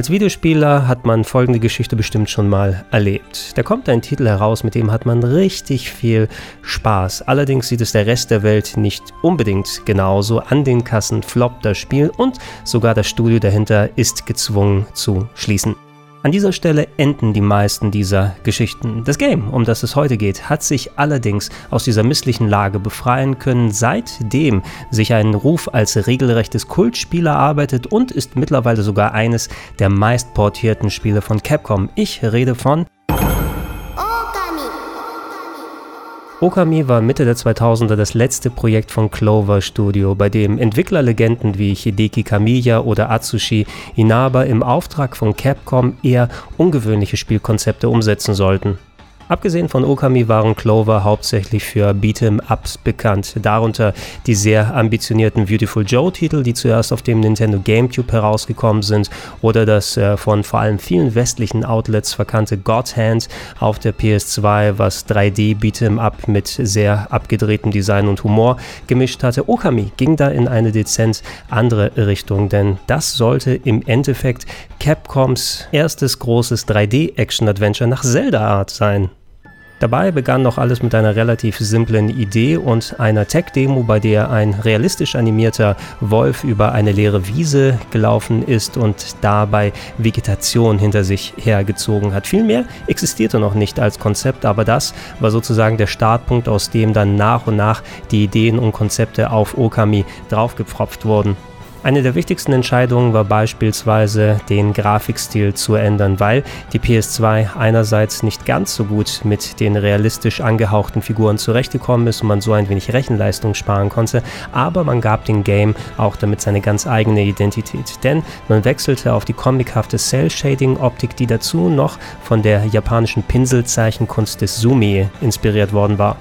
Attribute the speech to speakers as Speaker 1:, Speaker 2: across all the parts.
Speaker 1: Als Videospieler hat man folgende Geschichte bestimmt schon mal erlebt. Da kommt ein Titel heraus, mit dem hat man richtig viel Spaß. Allerdings sieht es der Rest der Welt nicht unbedingt genauso. An den Kassen floppt das Spiel und sogar das Studio dahinter ist gezwungen zu schließen. An dieser Stelle enden die meisten dieser Geschichten. Das Game, um das es heute geht, hat sich allerdings aus dieser misslichen Lage befreien können, seitdem sich ein Ruf als regelrechtes Kultspiel erarbeitet und ist mittlerweile sogar eines der meistportierten Spiele von Capcom. Ich rede von Okami war Mitte der 2000er das letzte Projekt von Clover Studio, bei dem Entwicklerlegenden wie Hideki Kamiya oder Atsushi Inaba im Auftrag von Capcom eher ungewöhnliche Spielkonzepte umsetzen sollten. Abgesehen von Okami waren Clover hauptsächlich für Beat'em-Ups bekannt, darunter die sehr ambitionierten Beautiful Joe-Titel, die zuerst auf dem Nintendo GameCube herausgekommen sind, oder das äh, von vor allem vielen westlichen Outlets verkannte God Hand auf der PS2, was 3D Beat'em-Up mit sehr abgedrehtem Design und Humor gemischt hatte. Okami ging da in eine dezent andere Richtung, denn das sollte im Endeffekt Capcoms erstes großes 3D-Action-Adventure nach Zelda-Art sein. Dabei begann noch alles mit einer relativ simplen Idee und einer Tech-Demo, bei der ein realistisch animierter Wolf über eine leere Wiese gelaufen ist und dabei Vegetation hinter sich hergezogen hat. Viel mehr existierte noch nicht als Konzept, aber das war sozusagen der Startpunkt, aus dem dann nach und nach die Ideen und Konzepte auf Okami draufgepfropft wurden. Eine der wichtigsten Entscheidungen war beispielsweise, den Grafikstil zu ändern, weil die PS2 einerseits nicht ganz so gut mit den realistisch angehauchten Figuren zurechtgekommen ist und man so ein wenig Rechenleistung sparen konnte, aber man gab dem Game auch damit seine ganz eigene Identität, denn man wechselte auf die comichafte Cell-Shading-Optik, die dazu noch von der japanischen Pinselzeichenkunst des Sumi inspiriert worden war.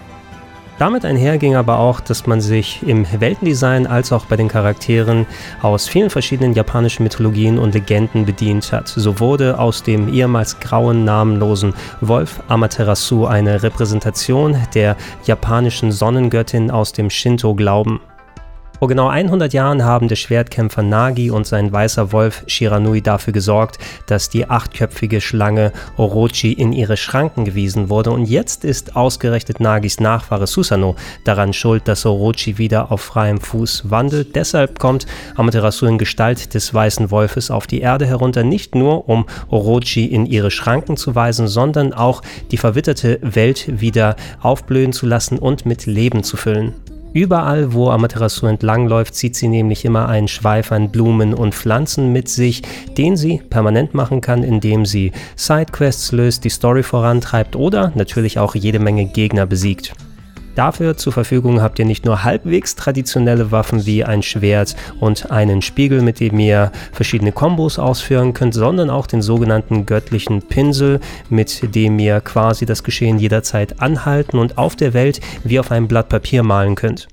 Speaker 1: Damit einher ging aber auch, dass man sich im Weltendesign als auch bei den Charakteren aus vielen verschiedenen japanischen Mythologien und Legenden bedient hat. So wurde aus dem ehemals grauen namenlosen Wolf Amaterasu eine Repräsentation der japanischen Sonnengöttin aus dem Shinto-Glauben. Vor genau 100 Jahren haben der Schwertkämpfer Nagi und sein weißer Wolf Shiranui dafür gesorgt, dass die achtköpfige Schlange Orochi in ihre Schranken gewiesen wurde und jetzt ist ausgerechnet Nagis Nachfahre Susano daran schuld, dass Orochi wieder auf freiem Fuß wandelt. Deshalb kommt Amaterasu in Gestalt des weißen Wolfes auf die Erde herunter, nicht nur um Orochi in ihre Schranken zu weisen, sondern auch die verwitterte Welt wieder aufblühen zu lassen und mit Leben zu füllen. Überall, wo Amaterasu entlangläuft, zieht sie nämlich immer einen Schweif an Blumen und Pflanzen mit sich, den sie permanent machen kann, indem sie Sidequests löst, die Story vorantreibt oder natürlich auch jede Menge Gegner besiegt. Dafür zur Verfügung habt ihr nicht nur halbwegs traditionelle Waffen wie ein Schwert und einen Spiegel, mit dem ihr verschiedene Kombos ausführen könnt, sondern auch den sogenannten göttlichen Pinsel, mit dem ihr quasi das Geschehen jederzeit anhalten und auf der Welt wie auf einem Blatt Papier malen könnt.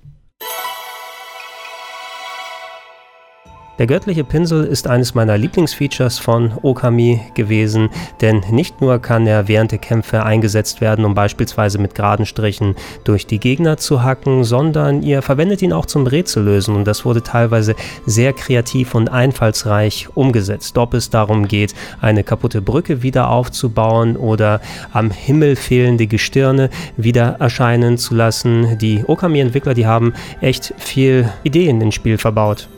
Speaker 1: Der göttliche Pinsel ist eines meiner Lieblingsfeatures von Okami gewesen, denn nicht nur kann er während der Kämpfe eingesetzt werden, um beispielsweise mit geraden Strichen durch die Gegner zu hacken, sondern ihr verwendet ihn auch zum Rätsellösen und das wurde teilweise sehr kreativ und einfallsreich umgesetzt. Ob es darum geht, eine kaputte Brücke wieder aufzubauen oder am Himmel fehlende Gestirne wieder erscheinen zu lassen. Die Okami-Entwickler, die haben echt viel Ideen ins Spiel verbaut.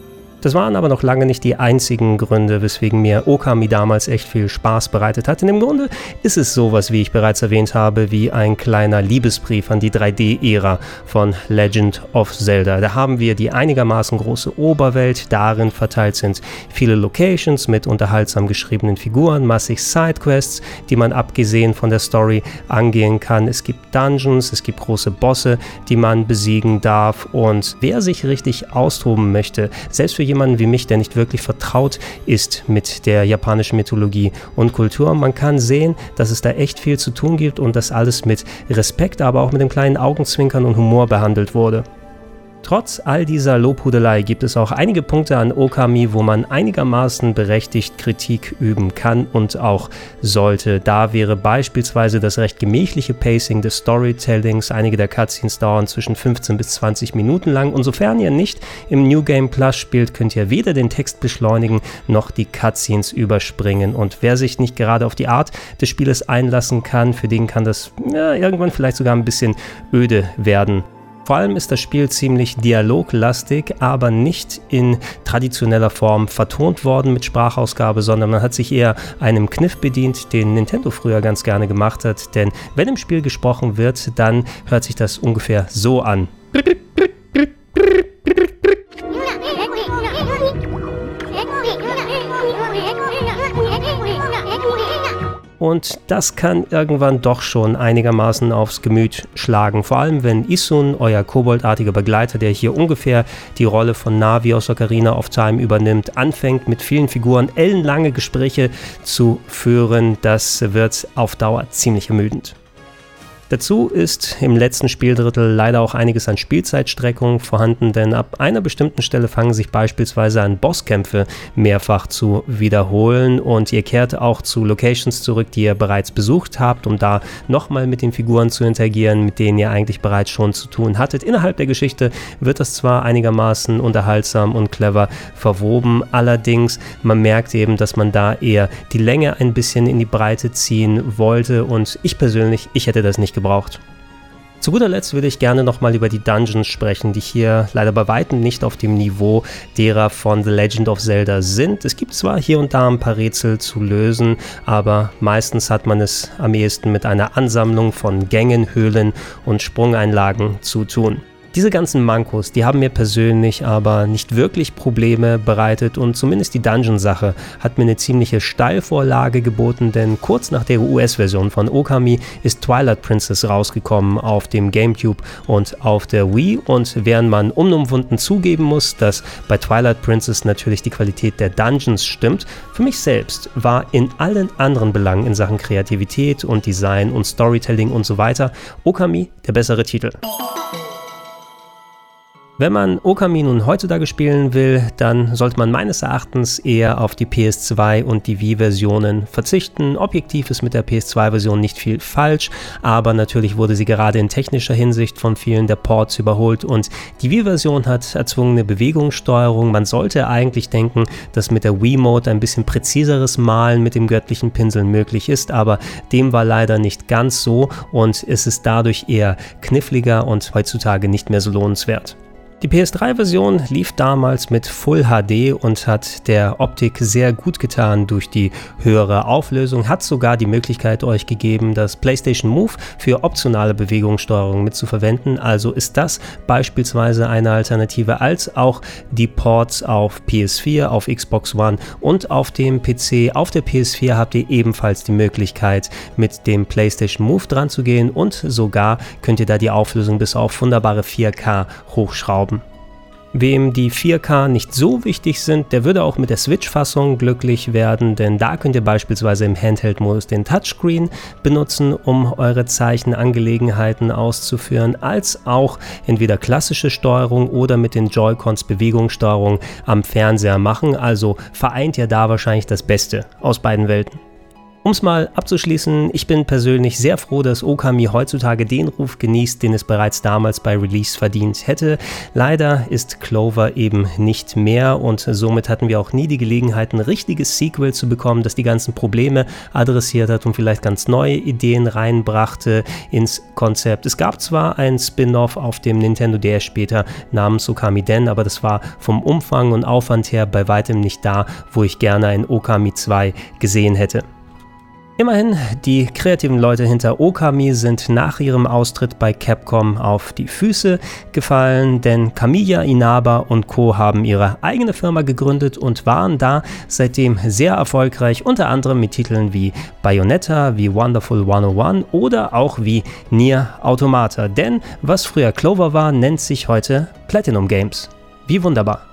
Speaker 1: Das waren aber noch lange nicht die einzigen Gründe, weswegen mir Okami damals echt viel Spaß bereitet hat. Denn im Grunde ist es sowas, wie ich bereits erwähnt habe, wie ein kleiner Liebesbrief an die 3D-Ära von Legend of Zelda. Da haben wir die einigermaßen große Oberwelt, darin verteilt sind viele Locations mit unterhaltsam geschriebenen Figuren, massig Sidequests, die man abgesehen von der Story angehen kann. Es gibt Dungeons, es gibt große Bosse, die man besiegen darf und wer sich richtig austoben möchte, selbst für jemanden wie mich, der nicht wirklich vertraut ist mit der japanischen Mythologie und Kultur. Man kann sehen, dass es da echt viel zu tun gibt und dass alles mit Respekt, aber auch mit dem kleinen Augenzwinkern und Humor behandelt wurde. Trotz all dieser Lobhudelei gibt es auch einige Punkte an Okami, wo man einigermaßen berechtigt Kritik üben kann und auch sollte. Da wäre beispielsweise das recht gemächliche Pacing des Storytellings. Einige der Cutscenes dauern zwischen 15 bis 20 Minuten lang und sofern ihr nicht im New Game Plus spielt, könnt ihr weder den Text beschleunigen noch die Cutscenes überspringen. Und wer sich nicht gerade auf die Art des Spieles einlassen kann, für den kann das ja, irgendwann vielleicht sogar ein bisschen öde werden. Vor allem ist das Spiel ziemlich dialoglastig, aber nicht in traditioneller Form vertont worden mit Sprachausgabe, sondern man hat sich eher einem Kniff bedient, den Nintendo früher ganz gerne gemacht hat. Denn wenn im Spiel gesprochen wird, dann hört sich das ungefähr so an. Und das kann irgendwann doch schon einigermaßen aufs Gemüt schlagen. Vor allem, wenn Isun, euer koboldartiger Begleiter, der hier ungefähr die Rolle von Navi aus Ocarina of Time übernimmt, anfängt mit vielen Figuren ellenlange Gespräche zu führen. Das wird auf Dauer ziemlich ermüdend. Dazu ist im letzten Spieldrittel leider auch einiges an Spielzeitstreckung vorhanden, denn ab einer bestimmten Stelle fangen sich beispielsweise an Bosskämpfe mehrfach zu wiederholen und ihr kehrt auch zu Locations zurück, die ihr bereits besucht habt, um da nochmal mit den Figuren zu interagieren, mit denen ihr eigentlich bereits schon zu tun hattet. Innerhalb der Geschichte wird das zwar einigermaßen unterhaltsam und clever verwoben, allerdings man merkt eben, dass man da eher die Länge ein bisschen in die Breite ziehen wollte und ich persönlich, ich hätte das nicht gebraucht. Zu guter Letzt würde ich gerne nochmal über die Dungeons sprechen, die hier leider bei weitem nicht auf dem Niveau derer von The Legend of Zelda sind. Es gibt zwar hier und da ein paar Rätsel zu lösen, aber meistens hat man es am ehesten mit einer Ansammlung von Gängen, Höhlen und Sprungeinlagen zu tun. Diese ganzen Mankos, die haben mir persönlich aber nicht wirklich Probleme bereitet und zumindest die Dungeon-Sache hat mir eine ziemliche Steilvorlage geboten, denn kurz nach der US-Version von Okami ist Twilight Princess rausgekommen auf dem GameCube und auf der Wii und während man unumwunden zugeben muss, dass bei Twilight Princess natürlich die Qualität der Dungeons stimmt, für mich selbst war in allen anderen Belangen in Sachen Kreativität und Design und Storytelling und so weiter Okami der bessere Titel. Wenn man Okami nun heutzutage spielen will, dann sollte man meines Erachtens eher auf die PS2 und die Wii-Versionen verzichten. Objektiv ist mit der PS2-Version nicht viel falsch, aber natürlich wurde sie gerade in technischer Hinsicht von vielen der Ports überholt und die Wii-Version hat erzwungene Bewegungssteuerung. Man sollte eigentlich denken, dass mit der Wii-Mode ein bisschen präziseres Malen mit dem göttlichen Pinsel möglich ist, aber dem war leider nicht ganz so und es ist dadurch eher kniffliger und heutzutage nicht mehr so lohnenswert. Die PS3-Version lief damals mit Full HD und hat der Optik sehr gut getan durch die höhere Auflösung, hat sogar die Möglichkeit euch gegeben, das PlayStation Move für optionale Bewegungssteuerung mitzuverwenden. Also ist das beispielsweise eine Alternative, als auch die Ports auf PS4, auf Xbox One und auf dem PC. Auf der PS4 habt ihr ebenfalls die Möglichkeit, mit dem PlayStation Move dran zu gehen und sogar könnt ihr da die Auflösung bis auf wunderbare 4K hochschrauben. Wem die 4K nicht so wichtig sind, der würde auch mit der Switch-Fassung glücklich werden, denn da könnt ihr beispielsweise im Handheld-Modus den Touchscreen benutzen, um eure Zeichenangelegenheiten auszuführen, als auch entweder klassische Steuerung oder mit den Joy-Cons Bewegungssteuerung am Fernseher machen. Also vereint ihr da wahrscheinlich das Beste aus beiden Welten. Um es mal abzuschließen, ich bin persönlich sehr froh, dass Okami heutzutage den Ruf genießt, den es bereits damals bei Release verdient hätte. Leider ist Clover eben nicht mehr und somit hatten wir auch nie die Gelegenheit, ein richtiges Sequel zu bekommen, das die ganzen Probleme adressiert hat und vielleicht ganz neue Ideen reinbrachte ins Konzept. Es gab zwar ein Spin-off auf dem Nintendo DS später namens Okami Den, aber das war vom Umfang und Aufwand her bei weitem nicht da, wo ich gerne ein Okami 2 gesehen hätte. Immerhin, die kreativen Leute hinter Okami sind nach ihrem Austritt bei Capcom auf die Füße gefallen, denn Kamiya Inaba und Co. haben ihre eigene Firma gegründet und waren da seitdem sehr erfolgreich, unter anderem mit Titeln wie Bayonetta, wie Wonderful 101 oder auch wie Nier Automata. Denn was früher Clover war, nennt sich heute Platinum Games. Wie wunderbar.